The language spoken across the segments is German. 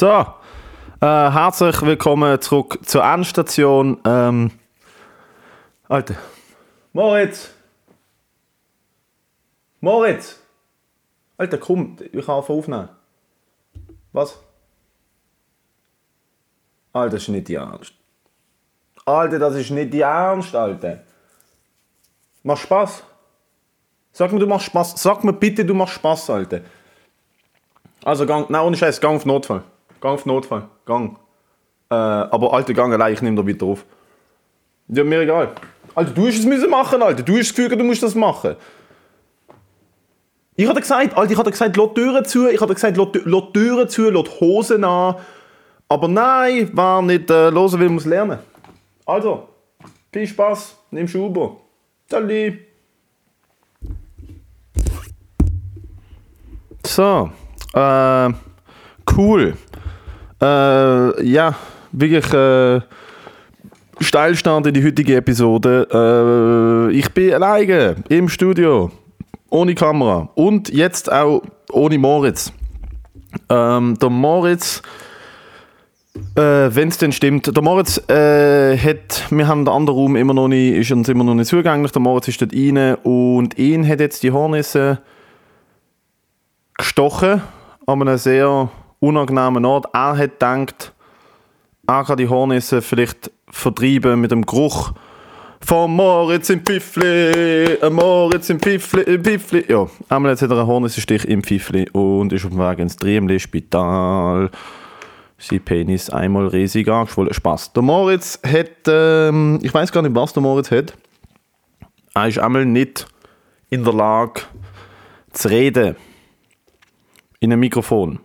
So, äh, herzlich willkommen zurück zur Endstation. Ähm, Alter. Moritz! Moritz! Alter, komm, ich kann aufnehmen. Was? Alter, das ist nicht die Ernst. Alter, das ist nicht die Ernst, Alter. Mach Spaß. Sag mir, du machst Spaß. Sag mir bitte, du machst Spaß, Alter. Also, gang, nein, ohne Scheiß, gang auf Notfall. Gang auf Notfall. Gang. Äh, aber Alter, gang allein, ich nehme da weiter auf. Ja, mir egal. Alter, du hast es machen, Alter. Du hast das Gefühl, du musst das machen. Ich hatte gesagt, Alter, ich hatte gesagt, lass Türen zu. Ich hatte gesagt, lass Türen zu, lass Hosen an. Aber nein, war nicht äh, hören, will muss lernen. Also, viel Spaß, nimm Schuber. Salut. So, äh, cool. Äh, ja, wirklich äh, Steilstand in die heutige Episode. Äh, ich bin alleine im Studio, ohne Kamera und jetzt auch ohne Moritz. Ähm, der Moritz, äh, wenn es denn stimmt, der Moritz äh, hat, wir haben den anderen Raum immer noch nicht, ist uns immer noch nicht zugänglich. Der Moritz ist dort rein und ihn hat jetzt die Hornisse gestochen an einem sehr unangenehmen Ort. Er hat gedacht, er kann die Hornisse vielleicht vertreiben mit dem Geruch von Moritz im Pfiffli, äh, Moritz im Pfiffli, im Pfiffli. Ja, einmal jetzt hat er einen Hornissenstich im Pfiffli und ist auf dem Weg ins Triemli-Spital. Sein Penis einmal riesig angeschwollen. Spaß. Der Moritz hat, ähm, ich weiß gar nicht, was der Moritz hat. Er ist einmal nicht in der Lage zu reden in einem Mikrofon.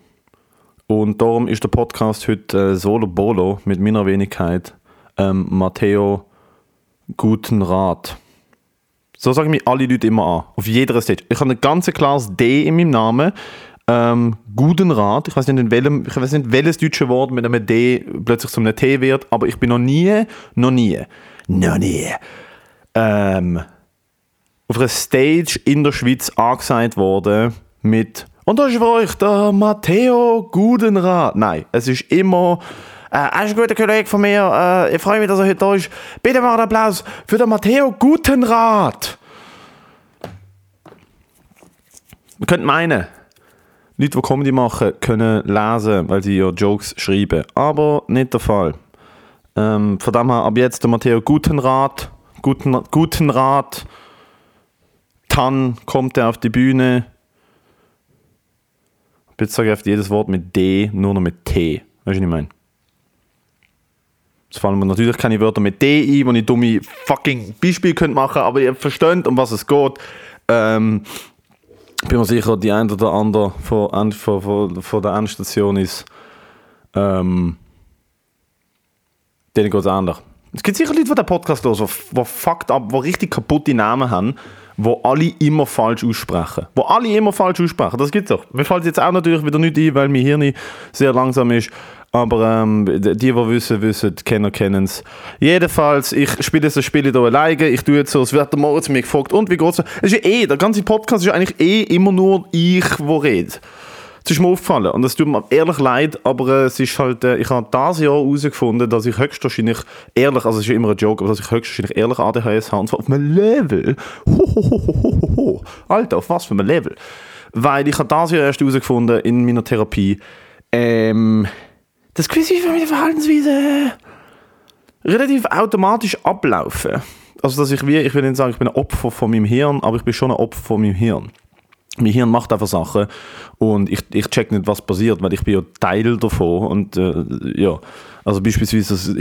Und darum ist der Podcast heute äh, Solo Bolo mit meiner Wenigkeit ähm, Matteo Guten Rat. So sagen mich alle Leute immer an, auf jeder Stage. Ich habe ein ganz klares D in meinem Namen. Ähm, guten Rat. Ich weiß nicht, in welchem, ich weiß nicht, welches deutsche Wort mit einem D plötzlich zu einem T wird, aber ich bin noch nie, noch nie, noch nie ähm, auf einer Stage in der Schweiz angesagt worden mit und das ist für euch der Matteo Gudenrat. Nein, es ist immer äh, er ist ein guter Kollege von mir. Äh, ich freue mich, dass er heute da ist. Bitte mal einen Applaus für den Matteo Gutenrat. Man könnte meinen, Leute, die Comedy machen, können lesen, weil sie ja Jokes schreiben. Aber nicht der Fall. Ähm, von dem her ab jetzt der Matteo Gutenrat. Guten, Gutenrat. Dann kommt er auf die Bühne. Ich auf jedes Wort mit D, nur noch mit T. Weißt du, was ich meine? Es fallen mir natürlich keine Wörter mit D ein, wo ich dumme fucking Beispiele könnte machen, aber ihr versteht, um was es geht. Ähm, bin mir sicher, die eine oder andere von, von, von, von der Endstation ist, ähm, denen geht es anders. Es gibt sicher Leute, die den Podcast hören, die fucked up, die richtig kaputte Namen haben, wo alle immer falsch aussprechen. Wo alle immer falsch aussprechen. Das gibt es doch. Mir fällt jetzt auch natürlich wieder nicht ein, weil mein Hirn sehr langsam ist. Aber ähm, die, die wissen, wissen, Kenner kennen es. Jedenfalls, ich spiele das Spiel hier alleine. Ich tue jetzt so, es wird der Moritz mich gefragt, und wie geht's? Es ist ja eh, der ganze Podcast ist ja eigentlich eh immer nur ich, der redet. Das ist mir aufgefallen und das tut mir ehrlich leid, aber äh, es ist halt, äh, ich habe dieses Jahr herausgefunden, dass ich höchstwahrscheinlich ehrlich, also es ist immer ein Joke, aber dass ich höchstwahrscheinlich ehrlich ADHS habe und zwar auf einem Level. Hohohohoho. Alter, auf was für einem Level? Weil ich habe dieses Jahr erst herausgefunden in meiner Therapie, ähm, das gewisse meine Verhaltensweise relativ automatisch ablaufen. Also dass ich wie, ich will nicht sagen, ich bin ein Opfer von meinem Hirn, aber ich bin schon ein Opfer von meinem Hirn mein Hirn macht einfach Sachen und ich, ich check nicht, was passiert, weil ich bin ja Teil davon und äh, ja, also beispielsweise das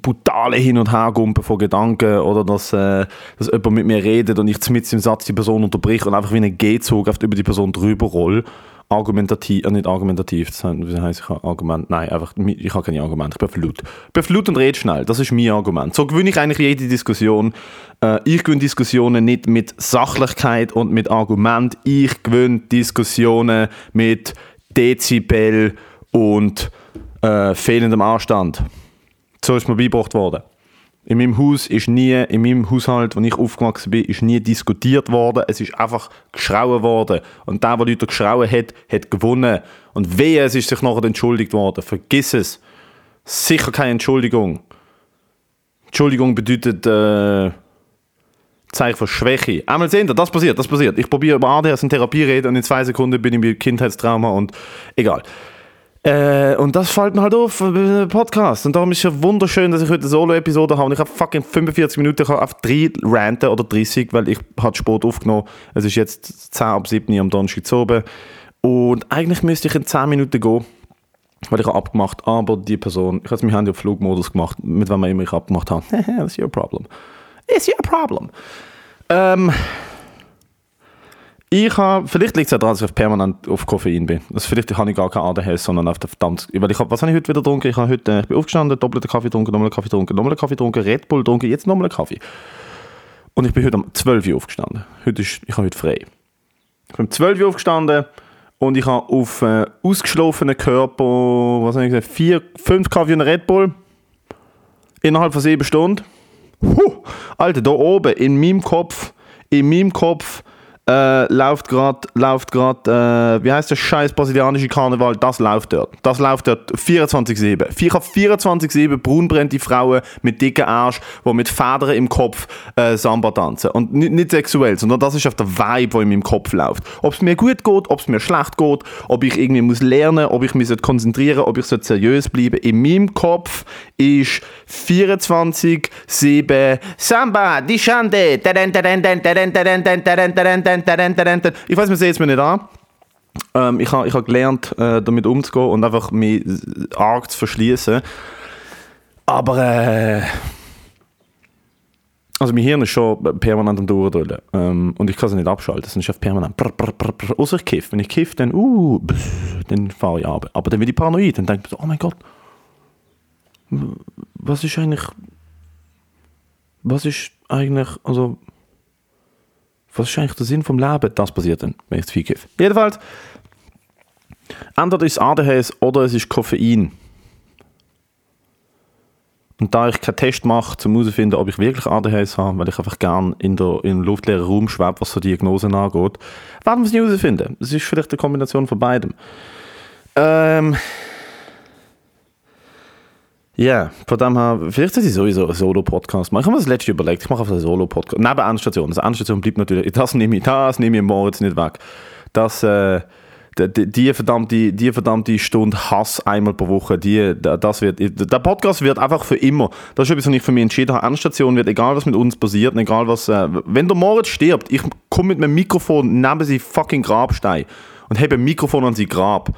brutale Hin- und Hergumpen von Gedanken oder dass, äh, dass jemand mit mir redet und ich mit im Satz die Person unterbrich und einfach wie ein G-Zug über die Person drüber roll argumentativ, äh, nicht argumentativ, das heißt, ich habe Argument, nein, einfach, ich habe keine Argumente, ich bin flut. Ich bin flut und rede schnell, das ist mein Argument. So gewinne ich eigentlich jede Diskussion. Äh, ich gewinne Diskussionen nicht mit Sachlichkeit und mit Argument, ich gewinne Diskussionen mit Dezibel und äh, fehlendem Anstand. So ist mir beigebracht worden. In meinem Haus ist nie, in meinem Haushalt, wo ich aufgewachsen bin, ist nie diskutiert worden. Es ist einfach geschrauen worden. Und der, der Leute geschrauen hat, hat gewonnen. Und wehe, es ist sich nachher entschuldigt worden. Vergiss es. Sicher keine Entschuldigung. Entschuldigung bedeutet äh, Zeichen von Schwäche. Einmal sehen, das passiert, das passiert. Ich probiere über ADHS in Therapie reden und in zwei Sekunden bin ich mit Kindheitstrauma und egal. Äh, und das fällt mir halt auf äh, Podcast. Und darum ist es ja wunderschön, dass ich heute eine Solo-Episode habe. Und ich habe fucking 45 Minuten, ich auf drei ranten oder 30, weil ich habe Sport aufgenommen. Es ist jetzt 10 ab 7 Uhr am Donnerstag zu oben. Und eigentlich müsste ich in 10 Minuten gehen, weil ich habe abgemacht, aber die Person, ich habe mein Handy auf Flugmodus gemacht, mit wem immer ich abgemacht habe. That's your problem. It's your problem. Ähm, ich habe, vielleicht liegt es ja daran, dass ich permanent auf Koffein bin. Also vielleicht habe ich gar keine ADHS, sondern auf der verdammt, weil ich hab, was habe ich heute wieder getrunken? Ich habe heute, äh, ich bin aufgestanden, doppelten Kaffee getrunken, nochmal einen Kaffee getrunken, nochmal einen Kaffee getrunken, Red Bull getrunken, jetzt nochmal einen Kaffee. Und ich bin heute um 12 Uhr aufgestanden. Heute ist, ich habe heute frei. Ich bin um 12 Uhr aufgestanden und ich habe auf äh, ausgeschlafenen Körper, was habe ich gesagt, vier, fünf Kaffee und Red Bull innerhalb von sieben Stunden. Huh, Alter, da oben in meinem Kopf, in meinem Kopf äh, läuft gerade, läuft gerade, äh, wie heißt der scheiß brasilianische Karneval? Das läuft dort. Das läuft dort 24-7. Ich habe 24-7 braunbrennende Frauen mit dicken Arsch, die mit Federn im Kopf äh, Samba tanzen. Und nicht, nicht sexuell, sondern das ist auf der Vibe, die in meinem Kopf läuft. Ob es mir gut geht, ob es mir schlecht geht, ob ich irgendwie muss lernen, ob ich mich konzentrieren ob ich seriös bleiben. In meinem Kopf ist 24-7 Samba, die Schande. Ich weiß, wir sehen es mir nicht an. Ähm, ich habe ich ha gelernt, äh, damit umzugehen und einfach mich arg zu verschließen. Aber äh, also mein Hirn ist schon permanent am Durchdrüllen. Ähm, und ich kann es nicht abschalten. Es ist permanent. Brr, brr, brr, brr. Außer ich kiff. Wenn ich kiff, dann, uh, dann fahre ich ab. Aber dann werde ich paranoid. Dann denke oh mein Gott, was ist eigentlich. Was ist eigentlich. Also. Was ist eigentlich der Sinn vom Leben? Das passiert dann, wenn ich zu viel kiffe. Jedenfalls. Entweder ist es ADHS oder es ist Koffein. Und da ich keinen Test mache, um herauszufinden, ob ich wirklich ADHS habe, weil ich einfach gerne in, der, in luftleeren Raum schwebe, was so Diagnosen angeht, werden wir es nicht herausfinden. Es ist vielleicht eine Kombination von beidem. Ähm, ja, von dem her, vielleicht sollte ich sowieso einen Solo-Podcast machen. Ich habe mir das letzte überlegt, ich mache einfach einen Solo-Podcast. Neben Endstation. Also Endstation bleibt natürlich, das nehme ich, das nehme ich Moritz nicht weg. Das, äh, die, die, verdammte, die verdammte Stunde Hass einmal pro Woche, die, das wird, der Podcast wird einfach für immer. Das ist etwas, was ich für mich entschieden habe. Endstation wird, egal was mit uns passiert, egal was, äh, wenn der Moritz stirbt, ich komme mit meinem Mikrofon neben sie fucking Grabstein und habe ein Mikrofon an sein Grab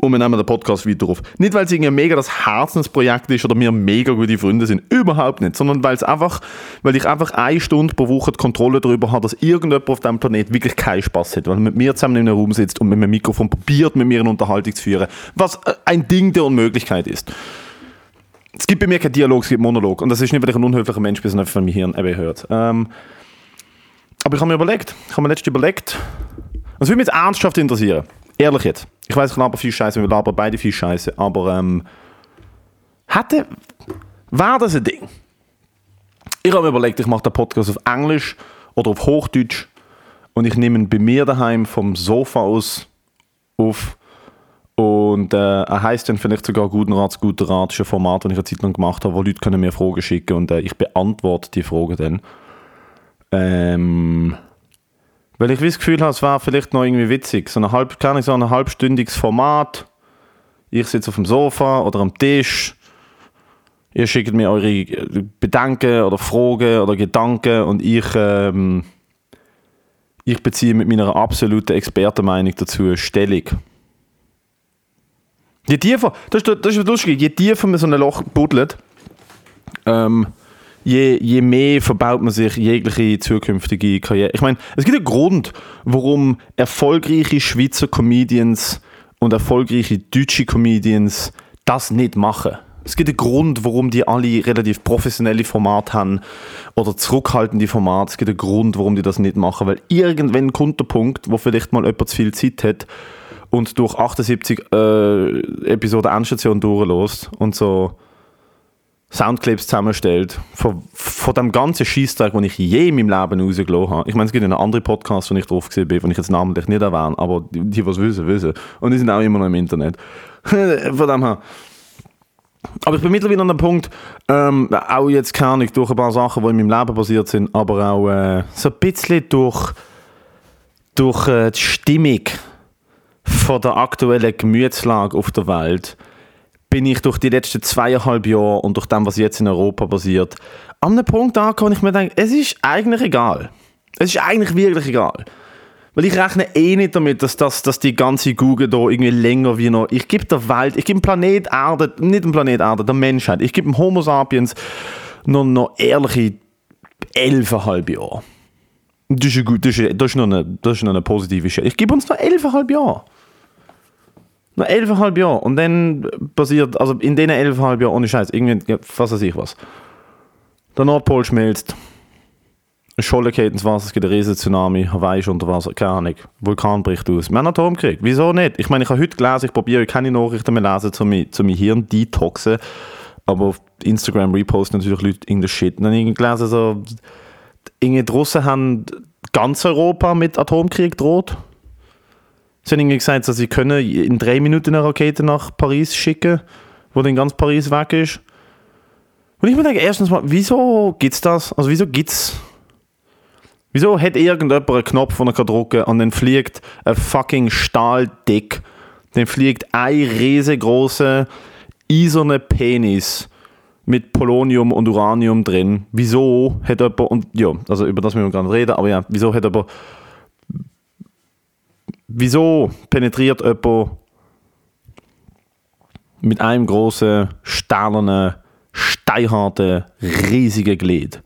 und wir nehmen den Podcast weiter auf. Nicht, weil es irgendwie mega das Herzensprojekt ist oder wir mega gute Freunde sind, überhaupt nicht, sondern weil es einfach, weil ich einfach eine Stunde pro Woche die Kontrolle darüber habe, dass irgendjemand auf diesem Planet wirklich keinen Spaß hat, weil er mit mir zusammen in einem Raum sitzt und mit einem Mikrofon probiert, mit mir eine Unterhaltung zu führen, was ein Ding der Unmöglichkeit ist. Es gibt bei mir keinen Dialog, es gibt Monolog und das ist nicht, weil ich ein unhöflicher Mensch bin, sondern einfach von meinem Hirn eben hört. Ähm, aber ich habe mir überlegt, ich habe mir letztens überlegt, das würde mich jetzt ernsthaft interessieren. Ehrlich jetzt. Ich weiß, ich laber viel Scheiße, wir labern beide viel Scheiße, aber ähm, hatte, war das ein Ding? Ich habe mir überlegt, ich mache den Podcast auf Englisch oder auf Hochdeutsch und ich nehme ihn bei mir daheim vom Sofa aus auf und äh, er heißt dann vielleicht sogar Guten Rat, Guter Rat, ist ein Format, das ich eine Zeit lang gemacht habe, wo Leute können mir Fragen schicken und äh, ich beantworte die Fragen dann. Ähm, weil ich das Gefühl habe, es war vielleicht noch irgendwie witzig. So, eine halb, kann so ein halbstündiges Format. Ich sitze auf dem Sofa oder am Tisch. Ihr schickt mir eure Bedenken oder Fragen oder Gedanken und ich, ähm, ich beziehe mit meiner absoluten Expertenmeinung dazu Stellung. Je tiefer, das ist, das ist lustig, je tiefer man so ein Loch buddelt, ähm, je, je mehr verbaut man sich jegliche zukünftige Karriere. Ich meine, es gibt einen Grund, warum erfolgreiche Schweizer Comedians und erfolgreiche deutsche Comedians das nicht machen. Es gibt einen Grund, warum die alle relativ professionelle Formate haben oder zurückhaltende Formate. Es gibt einen Grund, warum die das nicht machen, weil irgendwann kommt der Punkt, wo vielleicht mal jemand zu viel Zeit hat und durch 78 äh, Episoden Endstation durchlässt und so Soundclips zusammenstellt, von, von dem ganzen Scheißtag, den ich je in meinem Leben rausgelassen habe. Ich meine, es gibt einen anderen Podcast, wo ich drauf gesehen bin, den ich jetzt namentlich nicht erwähne, aber die, die was wissen, wissen. Und die sind auch immer noch im Internet. von dem her. Aber ich bin mittlerweile an dem Punkt, ähm, auch jetzt keine ich durch ein paar Sachen, die in meinem Leben passiert sind, aber auch äh, so ein bisschen durch, durch äh, die Stimmung von der aktuellen Gemütslage auf der Welt, bin ich durch die letzten zweieinhalb Jahre und durch das, was jetzt in Europa passiert, an einem Punkt angekommen, ich mir denke, es ist eigentlich egal. Es ist eigentlich wirklich egal. Weil ich rechne eh nicht damit, dass, das, dass die ganze Google da irgendwie länger wie noch. Ich gebe der Welt, ich gebe dem Planet Erde, nicht dem Planet Erde, der Menschheit, ich gebe dem Homo sapiens noch, noch ehrliche elfeinhalb Jahre. Das ist, gut, das ist, noch, eine, das ist noch eine positive Stelle. Ich gebe uns noch elfeinhalb Jahre. Noch elfeinhalb Jahre. Und dann passiert, also in diesen elfeinhalb Jahren, ohne Scheiß, irgendwie, was weiß ich was. Der Nordpol schmilzt. Scholle geht ins Wasser, es gibt einen riesen Tsunami, Hawaii ist unter Wasser, keine Ahnung. Vulkan bricht aus. Wir haben Atomkrieg. Wieso nicht? Ich meine, ich habe heute gelesen, ich probiere keine Nachrichten mehr lesen, um mich, um mich Hirn detoxen. Aber auf Instagram reposten natürlich Leute irgendeinen Shit. Und dann habe ich gelesen, so, die Russen haben ganz Europa mit Atomkrieg droht. Sie haben irgendwie gesagt, dass sie können in drei Minuten eine Rakete nach Paris schicken, wo dann ganz Paris weg ist. Und ich mir denke, erstens mal, wieso gibt es das? Also wieso gibt es Wieso hat irgendjemand einen Knopf, den er drücken kann und dann fliegt ein fucking Stahldick, dann fliegt ein riesengroßer eiserner Penis mit Polonium und Uranium drin. Wieso hat jemand, und ja, also über das müssen wir gerade reden, aber ja, wieso hat jemand, wieso penetriert jemand mit einem großen, stählernen, steinharten, riesigen Glied?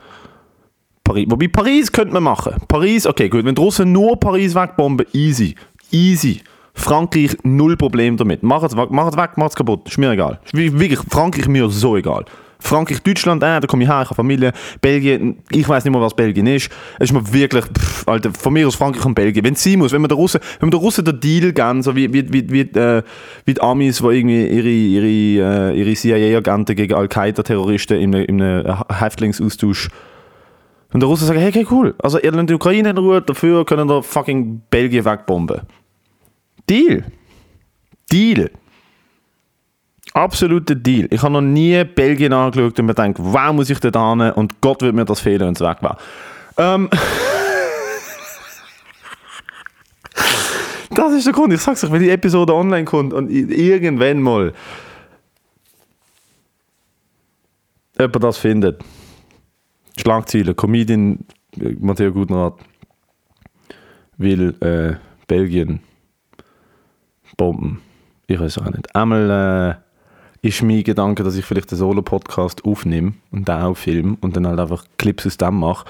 Paris. Wobei Paris könnte man machen. Paris, okay, gut. Wenn die Russen nur Paris wegbomben, easy. Easy. Frankreich, null Problem damit. Mach es weg, mach es weg, mach es kaputt. Ist mir egal. Wirklich, Frankreich mir so egal. Frankreich, Deutschland, äh, da komme ich her, ich habe Familie. Belgien, ich weiß nicht mehr, was Belgien ist. Es ist mir wirklich, pff, Alter, von mir aus Frankreich und Belgien. Wenn es sein muss, wenn man der Russen, wenn man der Russen den Deal geben, so wie, wie, wie, wie, äh, wie die Amis, die irgendwie ihre, ihre, äh, ihre CIA-Agenten gegen Al-Qaida-Terroristen in einem Häftlingsaustausch und der Russen sagen, hey, okay, cool. Also ihr lasst die Ukraine in Ruhe, dafür können wir fucking Belgien wegbomben. Deal. Deal. Absoluter Deal. Ich habe noch nie Belgien angeschaut und mir gedacht, wow, muss ich da hin und Gott wird mir das fehlen, wenn es weg war. Ähm das ist der Grund. Ich sag's euch, wenn die Episode online kommt und irgendwann mal jemand das findet, Schlagzeilen. Comedian äh, Matteo Gutenrat will äh, Belgien bomben. Ich weiß auch nicht. Einmal äh, ist mein Gedanke, dass ich vielleicht einen Solo-Podcast aufnehme und dann auch film und dann halt einfach Clips aus dem mache.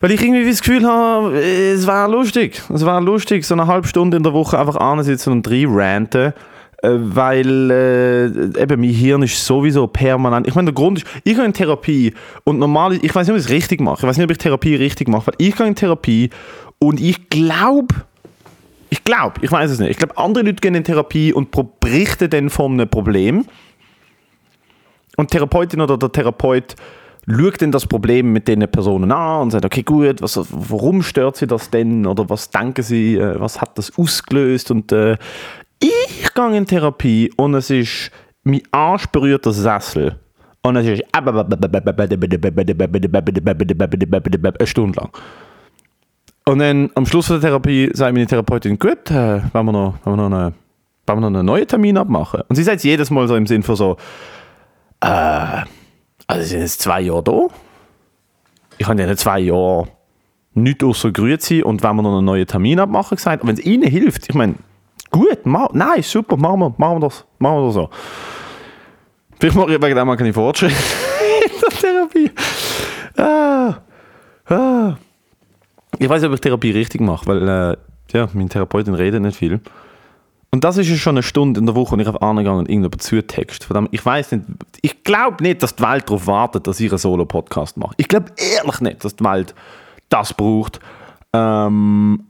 Weil ich irgendwie das Gefühl habe, es wäre lustig. Es wäre lustig, so eine halbe Stunde in der Woche einfach ansitzen und ranten äh, weil äh, eben mein Hirn ist sowieso permanent. Ich meine, der Grund ist, ich gehe in Therapie und normal, ich weiß nicht, ob ich es richtig mache. Ich weiß nicht, ob ich Therapie richtig mache, weil ich gehe in Therapie und ich glaube, ich glaube, ich weiß es nicht. Ich glaube, andere Leute gehen in Therapie und berichten dann von einem Problem. Und die Therapeutin oder der Therapeut schaut dann das Problem mit den Personen an und sagt, okay, gut, was, warum stört sie das denn? Oder was denken sie, äh, was hat das ausgelöst? Und äh, ich gehe in Therapie und es ist mein Arsch berührt der Sessel. Und es ist eine Stunde lang. Und dann am Schluss der Therapie sagt meine Therapeutin, gut, äh, wollen, wir noch, wollen, wir noch eine, wollen wir noch einen neuen Termin abmachen? Und sie sagt jedes Mal so im Sinn von so, äh, also sind jetzt zwei Jahre da. Ich habe ja in zwei Jahren nichts außer Grüezi und wenn wir noch einen neuen Termin abmachen gesagt. Wenn es ihnen hilft, ich meine, Gut, ma nein, super, machen wir, machen wir das. Machen wir das so. Vielleicht mache ich wegen dem keine Fortschritte in der Therapie. Ah, ah. Ich weiß nicht, ob ich Therapie richtig mache, weil äh, ja, meine Therapeutin redet nicht viel. Und das ist ja schon eine Stunde in der Woche, und ich auf angegangen und irgendjemand zutext. Verdammt, ich weiß nicht, ich glaube nicht, dass die Welt darauf wartet, dass ich einen Solo-Podcast mache. Ich glaube ehrlich nicht, dass die Welt das braucht. Ähm,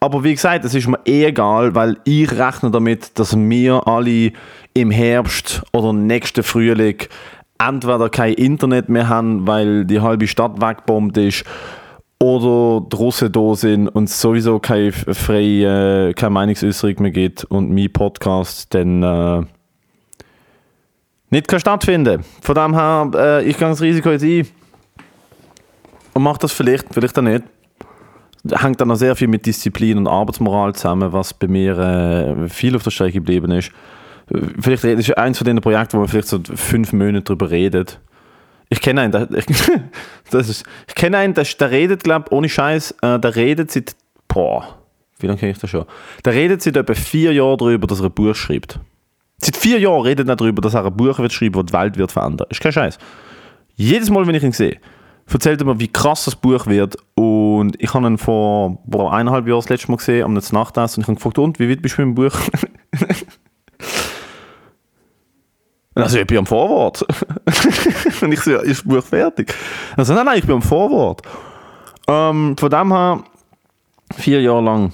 aber wie gesagt, es ist mir eh egal, weil ich rechne damit, dass wir alle im Herbst oder nächsten Frühling entweder kein Internet mehr haben, weil die halbe Stadt weggebombt ist, oder Russen da sind und es sowieso keine freie, keine Meinungsäußerung mehr gibt und mein Podcast dann äh, nicht kann stattfinden. Von dem her, äh, ich gehe das Risiko jetzt ein und mache das vielleicht, vielleicht auch nicht. Hängt dann noch sehr viel mit Disziplin und Arbeitsmoral zusammen, was bei mir äh, viel auf der Strecke geblieben ist. Vielleicht ist es eins von den Projekten, wo man vielleicht so fünf Monate darüber redet ich kenne einen, der, ich, das ich einen, der, der redet, glaube ich, ohne Scheiß, äh, der redet seit, boah, wie lange kenne ich das schon? Der redet seit etwa vier Jahren darüber, dass er ein Buch schreibt. Seit vier Jahren redet er darüber, dass er ein Buch wird schreiben, das die Welt wird verändern. Ist kein Scheiß. Jedes Mal, wenn ich ihn sehe, erzählt er mir, wie krass das Buch wird. Und ich habe ihn vor boah, eineinhalb Jahren das letzte Mal gesehen, am Nachtessen, und ich habe gefragt, und, wie weit bist du mit dem Buch? Also ich bin am Vorwort. und ich so, ja, ist das Buch fertig? Also nein, nein, ich bin am Vorwort. Ähm, von dem her, vier Jahre lang.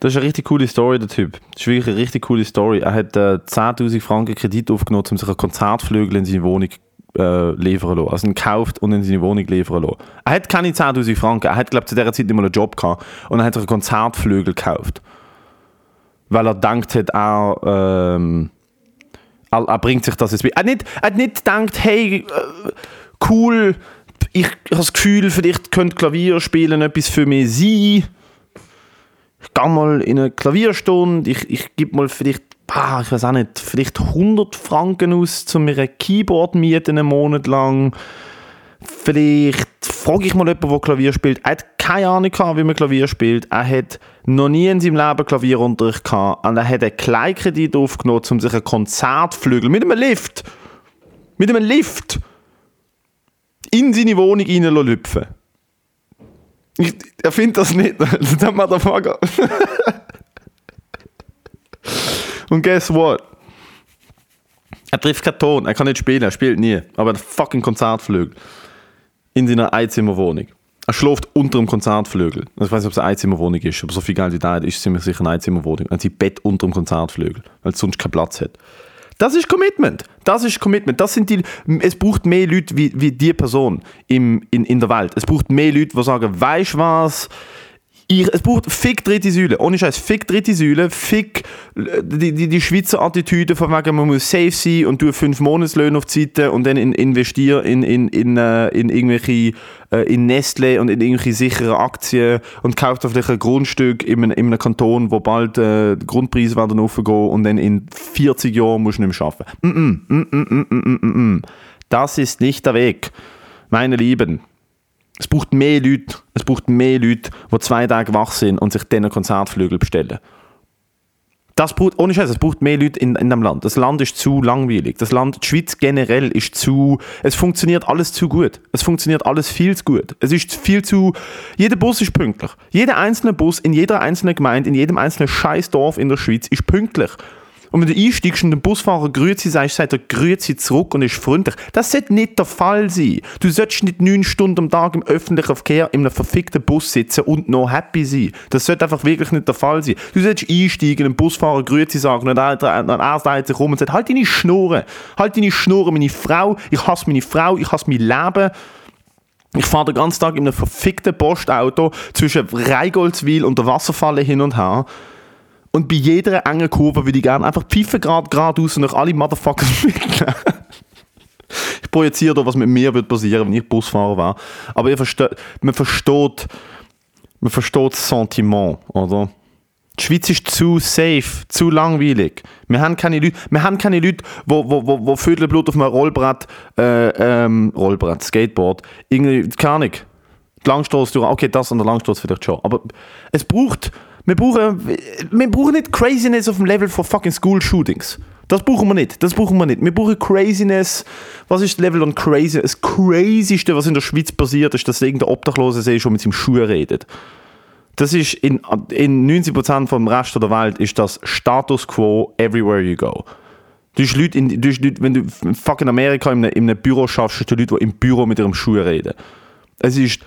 Das ist eine richtig coole Story, der Typ. Das ist wirklich eine richtig coole Story. Er hat äh, 10'000 Franken Kredit aufgenommen, um sich einen Konzertflügel in seine Wohnung äh, liefern zu lassen. Also ihn gekauft und in seine Wohnung liefern lassen. Er hat keine 10'000 Franken. Er hat, glaube ich, zu dieser Zeit nicht mal einen Job gehabt. Und er hat sich einen Konzertflügel gekauft. Weil er gedacht hat, er... Ähm, er, er bringt sich das jetzt mit. Er hat nicht, er hat nicht gedacht, hey, äh, cool, ich, habe das Gefühl, vielleicht könnte Klavier spielen etwas für mich sein. Ich gehe mal in eine Klavierstunde, ich, ich gebe mal vielleicht, ah, ich weiß auch nicht, vielleicht 100 Franken aus, um mir ein Keyboard mieten, einen Monat lang. Vielleicht frage ich mal jemanden, der Klavier spielt. Er hat keine Ahnung gehabt, wie man Klavier spielt. Er hat noch nie in seinem Leben Klavierunterricht gehabt. Und er hat einen Kleinkredit aufgenommen, um sich einen Konzertflügel mit einem Lift, mit einem Lift, in seine Wohnung reinlüpfen. Ich, er findet das nicht. Der Motherfucker. Und guess what? Er trifft keinen Ton, er kann nicht spielen, er spielt nie. Aber der fucking Konzertflügel in seiner Einzimmerwohnung. Er schläft unter dem Konzertflügel. Ich weiß nicht, ob es eine Einzimmerwohnung ist, aber so viel Geld wie da hat, ist es sicher eine Einzimmerwohnung. Er hat sein Bett unter dem Konzertflügel, weil es sonst keinen Platz hat. Das ist Commitment. Das ist Commitment. Das sind die, es braucht mehr Leute wie, wie die Person im, in, in der Welt. Es braucht mehr Leute, die sagen, weißt du was, ich, es braucht fick dritte Säule. Ohne Scheiß, fick dritte Säule, fick äh, die, die, die Schweizer Attitüde von wegen, man muss safe sein und du fünf Monatslöhne auf die Seite und dann in, investier in, in, in, äh, in irgendwelche äh, in Nestle und in irgendwelche sichere Aktien und kauft vielleicht ein Grundstück in einem, in einem Kanton, wo bald äh, die Grundpreise werden aufgehen und dann in 40 Jahren musst du nicht mehr arbeiten. Mm -mm, mm, mm, mm, mm, das ist nicht der Weg. Meine Lieben, es braucht mehr Leute, es braucht mehr Leute, die zwei Tage wach sind und sich diesen Konzertflügel bestellen. Das braucht, ohne Scheiß, es braucht mehr Leute in, in dem Land. Das Land ist zu langweilig. Das Land, die Schweiz generell ist zu, es funktioniert alles zu gut. Es funktioniert alles viel zu gut. Es ist viel zu, jeder Bus ist pünktlich. Jeder einzelne Bus in jeder einzelnen Gemeinde, in jedem einzelnen Scheißdorf in der Schweiz ist pünktlich. Und wenn du einsteigst und dem Busfahrer grüezi sagst, sagt er grüezi zurück und ist freundlich. Das sollte nicht der Fall sein. Du solltest nicht neun Stunden am Tag im öffentlichen Verkehr in einem verfickten Bus sitzen und noch happy sein. Das sollte einfach wirklich nicht der Fall sein. Du solltest einsteigen, dem Busfahrer grüezi sagen und er, er dreht sich um und sagt, halt deine Schnurren. Halt deine Schnurren, meine Frau. Ich hasse meine Frau, ich hasse mein Leben. Ich fahre den ganzen Tag in einem verfickten Postauto zwischen Reigoldswil und der Wasserfalle hin und her. Und bei jeder engen Kurve würde ich gerne einfach pfeifen gerade geradeaus und euch alle Motherfuckers mitnehmen. ich projiziere da, was mit mir wird passieren, wenn ich Busfahrer war. Aber ihr versteht, man versteht, man versteht das Sentiment, oder? Die Schweiz ist zu safe, zu langweilig. Wir haben keine Leute, wir haben keine Leute, wo, wo, wo, wo Vödelblut auf einem Rollbrett, äh, ähm, Rollbrett, Skateboard, irgendwie, keine Ahnung, Langstoß durch, okay, das an der Langstoß vielleicht schon. Aber es braucht wir brauchen, wir brauchen nicht Craziness auf dem Level von fucking School Shootings. Das brauchen wir nicht. Das brauchen wir nicht. Wir brauchen Craziness. Was ist das Level an Crazy? Das Crazyste, was in der Schweiz passiert, ist, dass irgendein Obdachlose See schon mit seinem Schuh redet. Das ist in, in 90% vom Rest der Welt ist das Status quo everywhere you go. Du hast Leute, in, du hast Leute wenn du fucking Amerika in einem, in einem Büro schaffst, hast du Leute, die im Büro mit ihrem Schuh reden. Es ist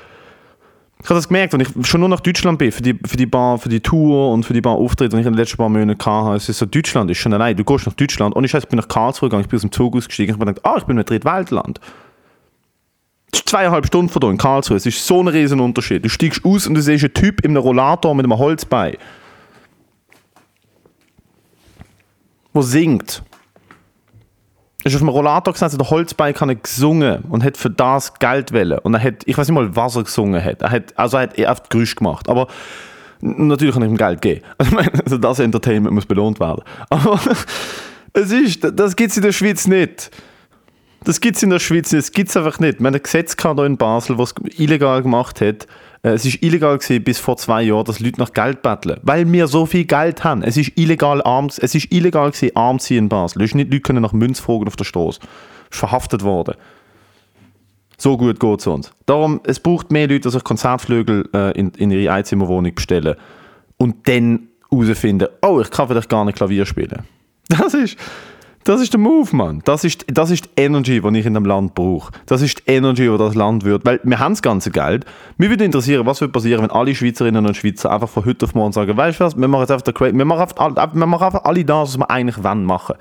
Ich habe das gemerkt, wenn ich schon nur nach Deutschland bin, für die, für die, Bar, für die Tour und für die paar Auftritte, die ich in den letzten paar Monaten hatte. Es ist so, Deutschland ist schon allein. Du gehst nach Deutschland und ich, ich bin nach Karlsruhe gegangen, ich bin aus dem Zug ausgestiegen. Ich habe gedacht, ah, ich bin in Drittweltland. Es ist zweieinhalb Stunden von hier in Karlsruhe. Es ist so ein riesen Unterschied. Du steigst aus und du siehst einen Typ in einem Rollator mit einem Holzbein. Der singt. Ist auf dem Rollator gesessen, der Holzbein hat gesungen und hat für das Geld wollen. Und er hat, ich weiß nicht mal, was er gesungen hat. Er hat also er hat eher Geräusch gemacht. Aber natürlich kann ich ihm Geld geben. Also, also das Entertainment muss belohnt werden. Aber es ist, das gibt es in der Schweiz nicht. Das gibt es in der Schweiz nicht. Das gibt es einfach nicht. Wir haben ein Gesetz hier in Basel, das es illegal gemacht hat, es ist illegal gewesen, bis vor zwei Jahren, dass Leute nach Geld betteln, weil wir so viel Geld haben. Es ist illegal, arm, es ist illegal gewesen, arm zu sein in Basel. Du nicht, Leute können nach Münz fragen auf der Straße. Ist verhaftet worden. So gut geht es uns. Darum, es braucht mehr Leute, die sich Konzertflügel äh, in, in ihre Einzimmerwohnung bestellen und dann herausfinden, oh, ich kann vielleicht gar nicht Klavier spielen. Das ist, das ist der Move, Mann. Das ist, das ist die Energy, die ich in dem Land brauche. Das ist die Energy, die das Land wird. Weil wir haben das ganze Geld. Mich würde interessieren, was würde passieren, wenn alle Schweizerinnen und Schweizer einfach von heute auf morgen sagen, weißt du was, wir machen jetzt einfach, der wir machen einfach, wir machen einfach alle das, was wir eigentlich wollen machen.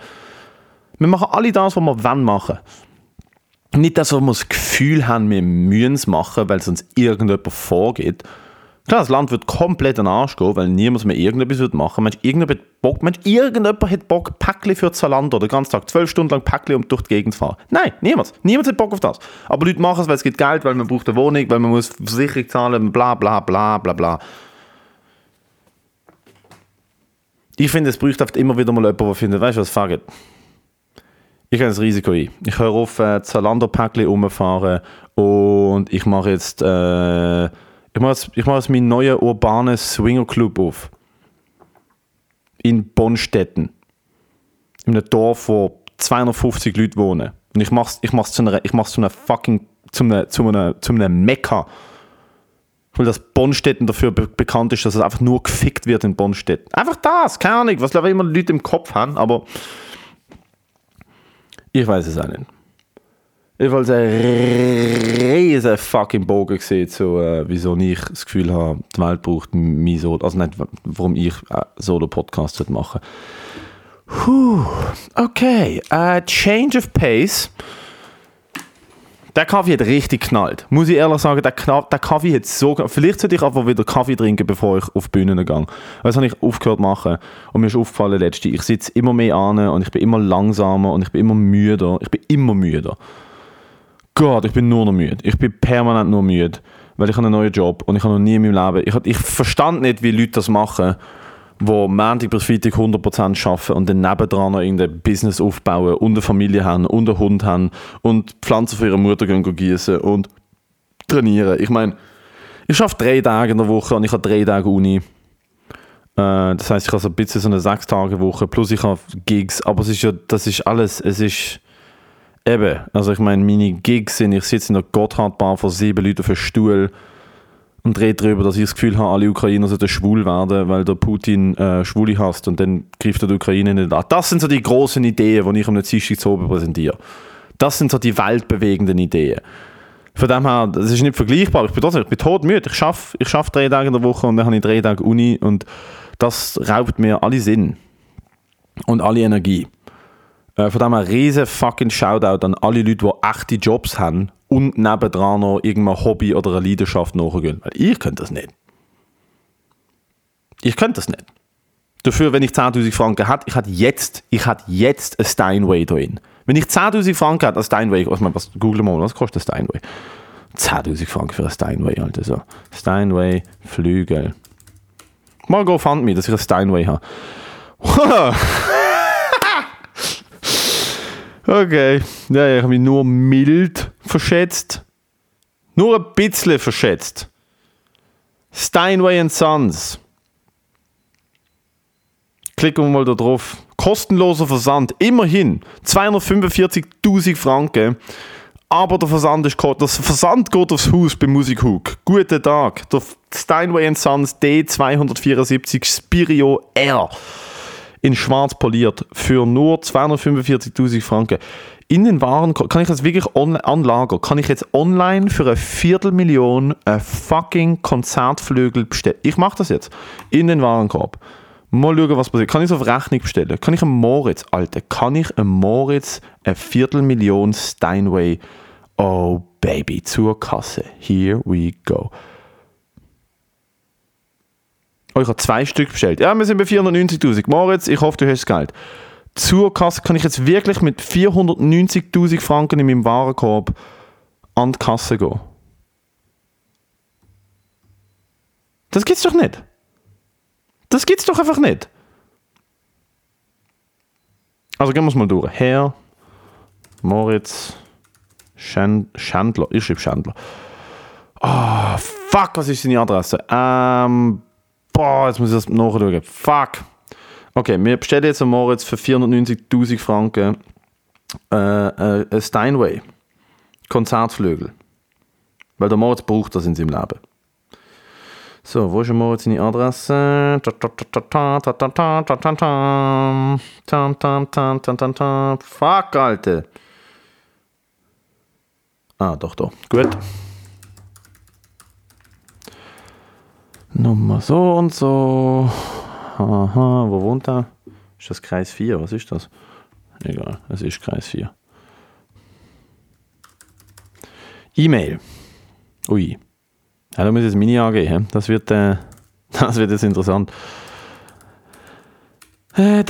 Wir machen alle das, was wir wollen machen. Nicht, dass wir das Gefühl haben, wir müssen es machen, weil uns irgendjemand vorgeht, Klar, das Land wird komplett an den Arsch gehen, weil niemand mehr irgendetwas wird machen. Mensch, irgendjemand, Bock, Mensch, irgendjemand hat Bock, Päckchen für Zalando den ganzen Tag, zwölf Stunden lang Päckchen um durch die Gegend fahren. Nein, niemand. Niemand hat Bock auf das. Aber Leute machen es, weil es gibt Geld, weil man braucht eine Wohnung, weil man muss Versicherung zahlen, bla bla bla bla bla. Ich finde, es bräuchte oft immer wieder mal jemanden, der findet, weißt du was, fuck it. Ich gehe das Risiko ein. Ich höre auf, äh, Zalando-Päckchen rumfahren und ich mache jetzt... Äh, ich mache jetzt, ich jetzt meinen neuen urbanen Swingerclub auf. In Bonstetten. In einem Dorf, wo 250 Leute wohnen. Und ich mache es ich mach's zu einer, ich mach's zu einer fucking, zu einer, zu einer, zu einem Mekka. Weil das Bonstetten dafür be bekannt ist, dass es einfach nur gefickt wird in Bonstetten. Einfach das, keine Ahnung, was glaube ich immer die Leute im Kopf haben, aber ich weiß es auch nicht. Jedenfalls ein riesen fucking Bogen gesehen, so, äh, wieso ich das Gefühl habe, die Welt braucht mich so, also nicht, warum ich äh, so den Podcast machen Puh, okay, uh, Change of Pace. Der Kaffee hat richtig knallt. Muss ich ehrlich sagen, der, der Kaffee hat so Vielleicht sollte ich einfach wieder Kaffee trinken, bevor ich auf die Bühne gehe. Das habe ich aufgehört zu machen. Und mir ist aufgefallen, letzte, ich sitze immer mehr an und ich bin immer langsamer und ich bin immer müder. Ich bin immer müder. Gott, ich bin nur noch müde. Ich bin permanent nur müde, weil ich habe einen neuen Job und ich habe noch nie in meinem Leben... Ich, ich verstand nicht, wie Leute das machen, die Montag bis Freitag 100% arbeiten und dann nebendran noch irgendein Business aufbauen und eine Familie haben und einen Hund haben und Pflanzen für ihre Mutter gießen und trainieren. Ich meine, ich arbeite drei Tage in der Woche und ich habe drei Tage Uni. Äh, das heißt, ich habe so ein bisschen so eine sechs Tage Woche plus ich habe Gigs, aber es ist ja, das ist alles, es ist Eben, also ich meine, meine Gigs sind, ich sitze in der Gotthardbar vor sieben Leuten auf einem Stuhl und rede darüber, dass ich das Gefühl habe, alle Ukrainer sollten schwul werden, weil der Putin äh, Schwule hasst und dann greift er die Ukraine nicht an. Das sind so die großen Ideen, die ich am Dienstag zu oben präsentiere. Das sind so die weltbewegenden Ideen. Von dem her, das ist nicht vergleichbar. Ich bin trotzdem, ich bin todmüde. Ich schaffe ich schaff drei Tage in der Woche und dann habe ich drei Tage Uni und das raubt mir alle Sinn und alle Energie. Äh, von dem her riesen fucking Shoutout an alle Leute, die echte Jobs haben und nebendran noch irgendein Hobby oder eine Leidenschaft nachgehen. Weil ich könnte das nicht. Ich könnte das nicht. Dafür, wenn ich 10.000 Franken hätte, ich hätte jetzt, ich hätte jetzt ein Steinway drin. Wenn ich 10.000 Franken hätte, ein Steinway, was, was, google mal, was kostet ein Steinway? 10.000 Franken für ein Steinway, Alter, so. Steinway, Flügel. Mal go fund me, dass ich ein Steinway habe. Okay. Ja, ich habe mich nur mild verschätzt. Nur ein bisschen verschätzt. Steinway Sons. Klicken wir mal da drauf. Kostenloser Versand. Immerhin 245.000 Franken. Aber der Versand ist das Versand geht aufs Haus bei Musikhook. Guten Tag. Der Steinway Sons D274 Spirio R in schwarz poliert für nur 245.000 Franken. In den Waren kann ich das wirklich online anlagern. Kann ich jetzt online für eine Viertelmillion ein fucking Konzertflügel bestellen? Ich mache das jetzt. In den Warenkorb. Mal schauen, was passiert. Kann ich es auf Rechnung bestellen? Kann ich einen Moritz, Alter, kann ich einen Moritz eine Viertelmillion Steinway, oh Baby, zur Kasse. Here we go. Oh, ich habe zwei Stück bestellt. Ja, wir sind bei 490.000. Moritz, ich hoffe, du hast das Geld. Zur Kasse kann ich jetzt wirklich mit 490.000 Franken in meinem Warenkorb an die Kasse gehen. Das gibt's doch nicht. Das gibt's doch einfach nicht. Also gehen wir es mal durch. Herr Moritz Schandler. Ich schreibe Schandler. Ah, oh, fuck, was ist seine Adresse? Ähm, boah, jetzt muss ich das nachschauen. Fuck. Okay, wir bestellen jetzt an Moritz für 490.000 Franken äh, äh, ein Steinway. Konzertflügel. Weil der Moritz braucht das in seinem Leben. So, wo ist Moritz seine Adresse? Fuck, Alter. Ah, doch, doch. Gut. Nummer so und so. Aha, wo wohnt er? Ist das Kreis 4? Was ist das? Egal, es ist Kreis 4. E-Mail. Ui. Ja, da das Mini angehen. Das wird, äh, das wird jetzt interessant. Äh,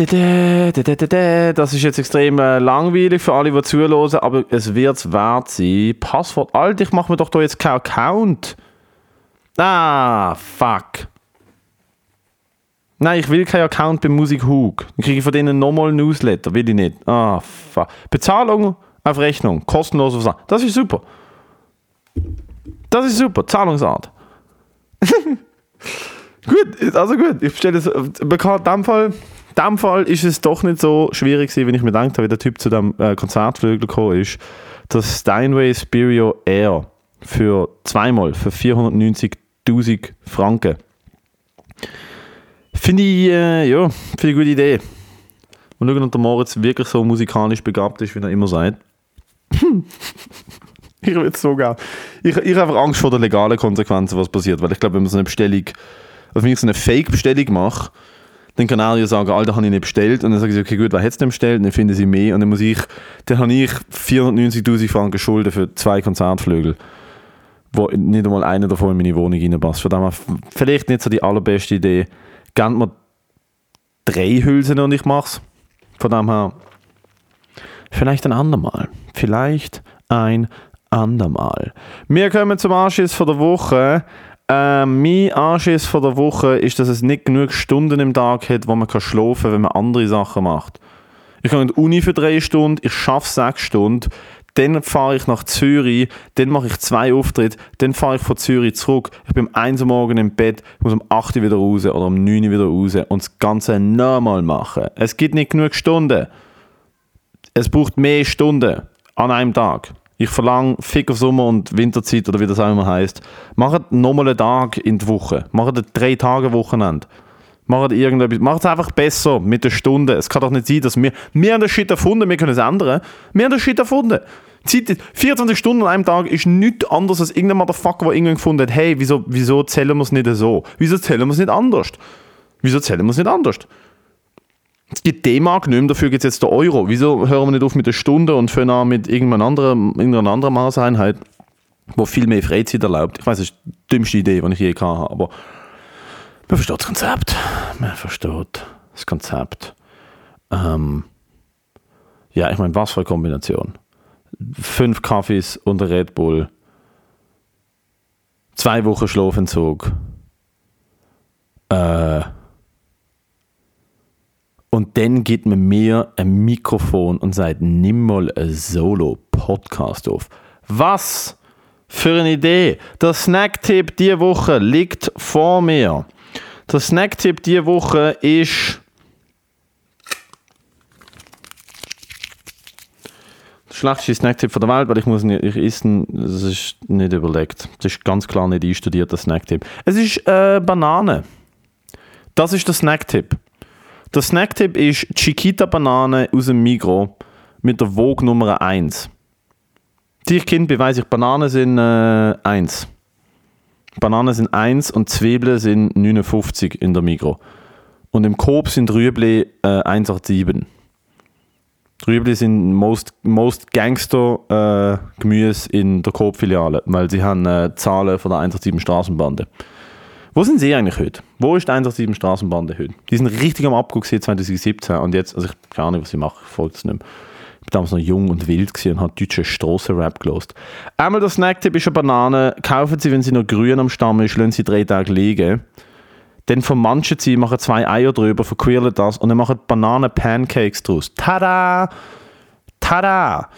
das ist jetzt extrem äh, langweilig für alle, die zuhören, aber es wird es wert sein. Passwort. Alter, ich mache mir doch da jetzt keinen Account. Ah, fuck. Nein, ich will keinen Account bei Musik. Dann kriege ich von denen nochmal Newsletter. Will ich nicht. Ah, fuck. Bezahlung auf Rechnung. Kostenlos auf. Das ist super. Das ist super. Zahlungsart. gut, also gut. Ich bestelle es. In dem Fall, dem Fall ist es doch nicht so schwierig wenn ich mir gedacht habe, wie der Typ zu dem äh, Konzertflügel gekommen ist. Das Steinway Spirio Air für zweimal, für 490.000 Franken. Finde ich, äh, ja, finde eine gute Idee. Und schauen, ob der Moritz wirklich so musikalisch begabt ist, wie er immer sagt. ich will es so gerne. Ich, ich habe Angst vor den legalen Konsequenzen, was passiert. Weil ich glaube, wenn man so eine Bestellung, also wenn ich so eine Fake-Bestellung mache, dann kann er ja sagen, Alter, habe ich nicht bestellt. Und dann sage ich, okay, gut, wer hat es denn bestellt? Und dann finden sie mehr. Und dann muss ich, dann habe ich 490.000 Franken Schulden für zwei Konzertflügel wo nicht einmal einer davon in meine Wohnung reinpasst. Von dem her vielleicht nicht so die allerbeste Idee. Gebt mir drei Hülsen und ich mach's. Von dem her vielleicht ein andermal. Vielleicht ein andermal. Wir kommen zum Anschiss von der Woche. Äh, mein Anschiss von der Woche ist, dass es nicht genug Stunden im Tag hat, wo man kann schlafen kann, wenn man andere Sachen macht. Ich gehe in die Uni für drei Stunden, ich schaffe sechs Stunden, dann fahre ich nach Zürich, dann mache ich zwei Auftritte, dann fahre ich von Zürich zurück. Ich bin um 1 Uhr morgen im Bett, muss um 8 Uhr wieder raus oder um 9 Uhr wieder raus und das Ganze nochmal machen. Es gibt nicht genug Stunden. Es braucht mehr Stunden an einem Tag. Ich verlange Fick auf Sommer- und Winterzeit oder wie das auch immer heisst. Macht nochmal einen Tag in der Woche. Macht ein drei Tage Wochenende. Macht irgendetwas. Macht es einfach besser mit der Stunde. Es kann doch nicht sein, dass wir, wir haben das Shit erfunden, wir können es ändern. Wir haben das Shit erfunden. Zeit, 24 Stunden an einem Tag ist nichts anderes als irgendein Motherfucker, der irgendwann gefunden hat, hey, wieso, wieso zählen wir es nicht so? Wieso zählen wir es nicht anders? Wieso zählen wir es nicht anders? Es gibt D-Mark nicht mehr, dafür gibt es jetzt der Euro. Wieso hören wir nicht auf mit der Stunde und fangen an mit irgendeiner anderen, irgendeiner anderen Maßeinheit, wo viel mehr Freizeit erlaubt? Ich weiß, das ist die dümmste Idee, die ich je hatte, aber man versteht das Konzept. Man versteht das Konzept. Ähm, ja, ich meine, was für eine Kombination fünf Kaffees und ein Red Bull, zwei Wochen Schlafentzug, äh, und dann gibt man mir ein Mikrofon und sagt, nimm mal ein Solo-Podcast auf. Was für eine Idee! Der Snacktipp diese Woche liegt vor mir. Der Snacktipp diese Woche ist schlechteste Snacktipp der Welt, weil ich muss nicht, ich esse, das ist nicht überlegt. Das ist ganz klar nicht einstudierter Snacktipp. Es ist äh, Banane. Das ist der Snacktipp. Der Snacktipp ist Chiquita Banane aus dem Migro mit der Vogue Nummer 1. Die ich Kind beweise ich, Bananen sind äh, 1. Bananen sind 1 und Zwiebeln sind 59 in der Migro. Und im Coop sind Rüebli äh, 187. Rüebli sind most, most Gangster äh, Gemüse in der Coop-Filiale, weil sie haben äh, Zahlen von der 187 Straßenbande. Wo sind sie eigentlich heute? Wo ist die 187 Straßenbande heute? Die sind richtig am Abguck 2017 und jetzt, also ich keine Ahnung, was sie machen, ich folge es nicht mehr. War damals noch jung und wild und habe deutsche Strassenrap gelost. Einmal der Snacktipp ist eine Banane. Kaufen Sie, wenn sie noch grün am Stamm ist, lassen Sie drei Tage liegen. Dann vermanschen Sie, machen zwei Eier drüber, verquirlen das und dann machen Bananen-Pancakes draus. Tada! Tada!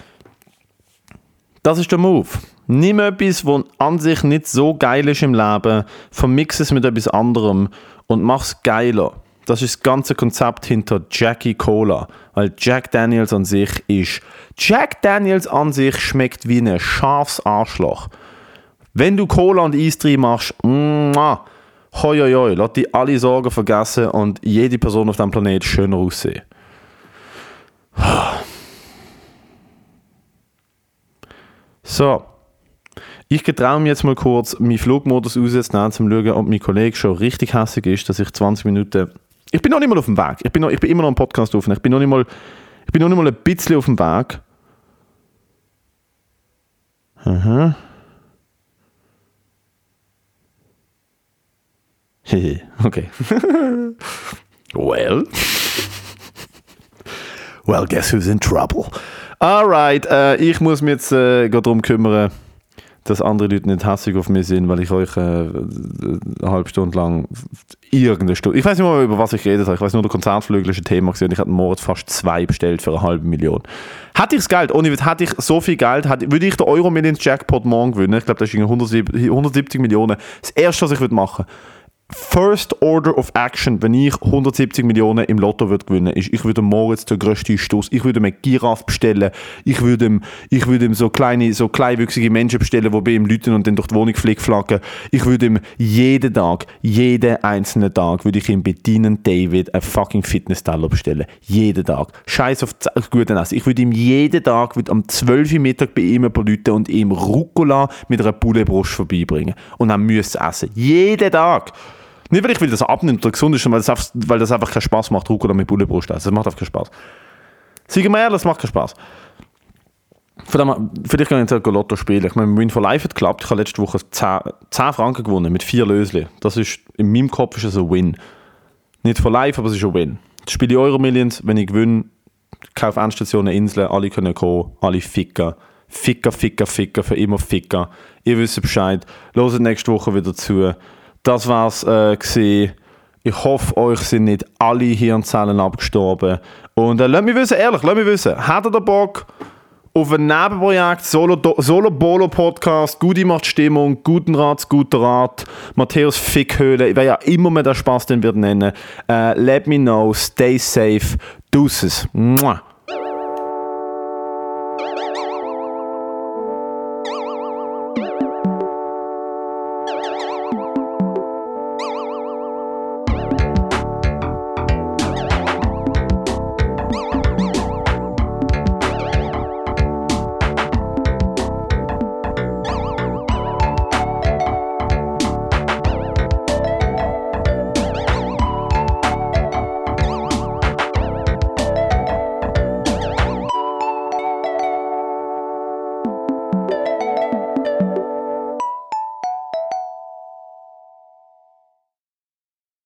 Das ist der Move. Nimm etwas, was an sich nicht so geil ist im Leben, vermix es mit etwas anderem und mach es geiler. Das ist das ganze Konzept hinter Jackie Cola. Weil Jack Daniels an sich ist. Jack Daniels an sich schmeckt wie ein scharfes Arschloch. Wenn du Cola und Eis drin machst, muah, hoi hoi hoi, lass dich alle Sorgen vergessen und jede Person auf diesem Planeten schöner aussehen. So. Ich getraue mir jetzt mal kurz, meinen Flugmodus auszunehmen, um zu schauen, ob mein Kollege schon richtig hässlich ist, dass ich 20 Minuten. Ich bin noch nicht mal auf dem Weg. Ich bin, noch, ich bin immer noch im Podcast aufnehmen. Ich bin noch nicht mal, ich bin noch nicht mal ein bisschen auf dem Weg. Aha. okay. well. well, guess who's in trouble? Alright, äh, ich muss mich jetzt äh, darum kümmern, dass andere Leute nicht hässlich auf mich sind, weil ich euch äh, eine halbe Stunde lang irgendeine Stunde. Ich weiß nicht mal, über was ich habe. Ich weiß nur, der Konzertflügel ist ein Thema gesehen. Ich hatte Moritz fast zwei bestellt für eine halbe Million. Hätte ich das Geld, ohne hätte ich so viel Geld, hätte, würde ich den Euro Millions Jackpot morgen gewinnen. Ich glaube, das ist 170 Millionen. Das erste, was ich würde machen, First Order of Action, wenn ich 170 Millionen im Lotto würde gewinnen, ist, ich würde Moritz den grössten Stoß, ich würde mir Giraffe bestellen, ich würde ihm, ich würde ihm so kleine, so kleinwüchsige Menschen bestellen, die bei ihm lüten und dann durch die Wohnung flickflacken. Ich würde ihm jeden Tag, jeden einzelnen Tag, würde ich ihm bedienen David ein fucking Fitness-Teller bestellen. Jeden Tag. Scheiß auf guten Essen. Ich würde ihm jeden Tag, würde am 12 Uhr Mittag bei ihm lüten und ihm Rucola mit einer Pouletbrust vorbeibringen. Und dann müsste essen. Jeden Tag. Nicht, weil ich will, dass er abnimmt oder gesund ist, sondern weil weil das einfach keinen Spaß macht, Rucola mit Bullenbrust essen. Das macht einfach keinen Spaß. Sag mir ehrlich, das macht keinen Spaß. Vielleicht kann ich jetzt Lotto spielen. Ich meine, mein Win for Life hat geklappt. Ich habe letzte Woche 10, 10 Franken gewonnen mit vier Lösli. Das ist, in meinem Kopf ist das ein Win. Nicht for Life, aber es ist ein Win. Jetzt spiele ich Euro Millions, wenn ich gewinne, kaufe Endstationen, Inseln, alle können kommen, alle ficken. Ficker, Ficker, Ficker, für immer Ficker. Ihr wisst Bescheid. Hört nächste Woche wieder zu. Das war's äh. Ich hoffe, euch sind nicht alle Hirnzellen abgestorben. Und äh, lasst mich wissen, ehrlich, lasst mich wissen, habt ihr Bock auf ein Nebenprojekt, Solo, Solo Gudi macht Stimmung, Guten Rat, guter Rat, Matthäus Fickhöhle, wer ja immer mehr der Spaß den wird nennen. Äh, let me know, stay safe, deuces. Mua.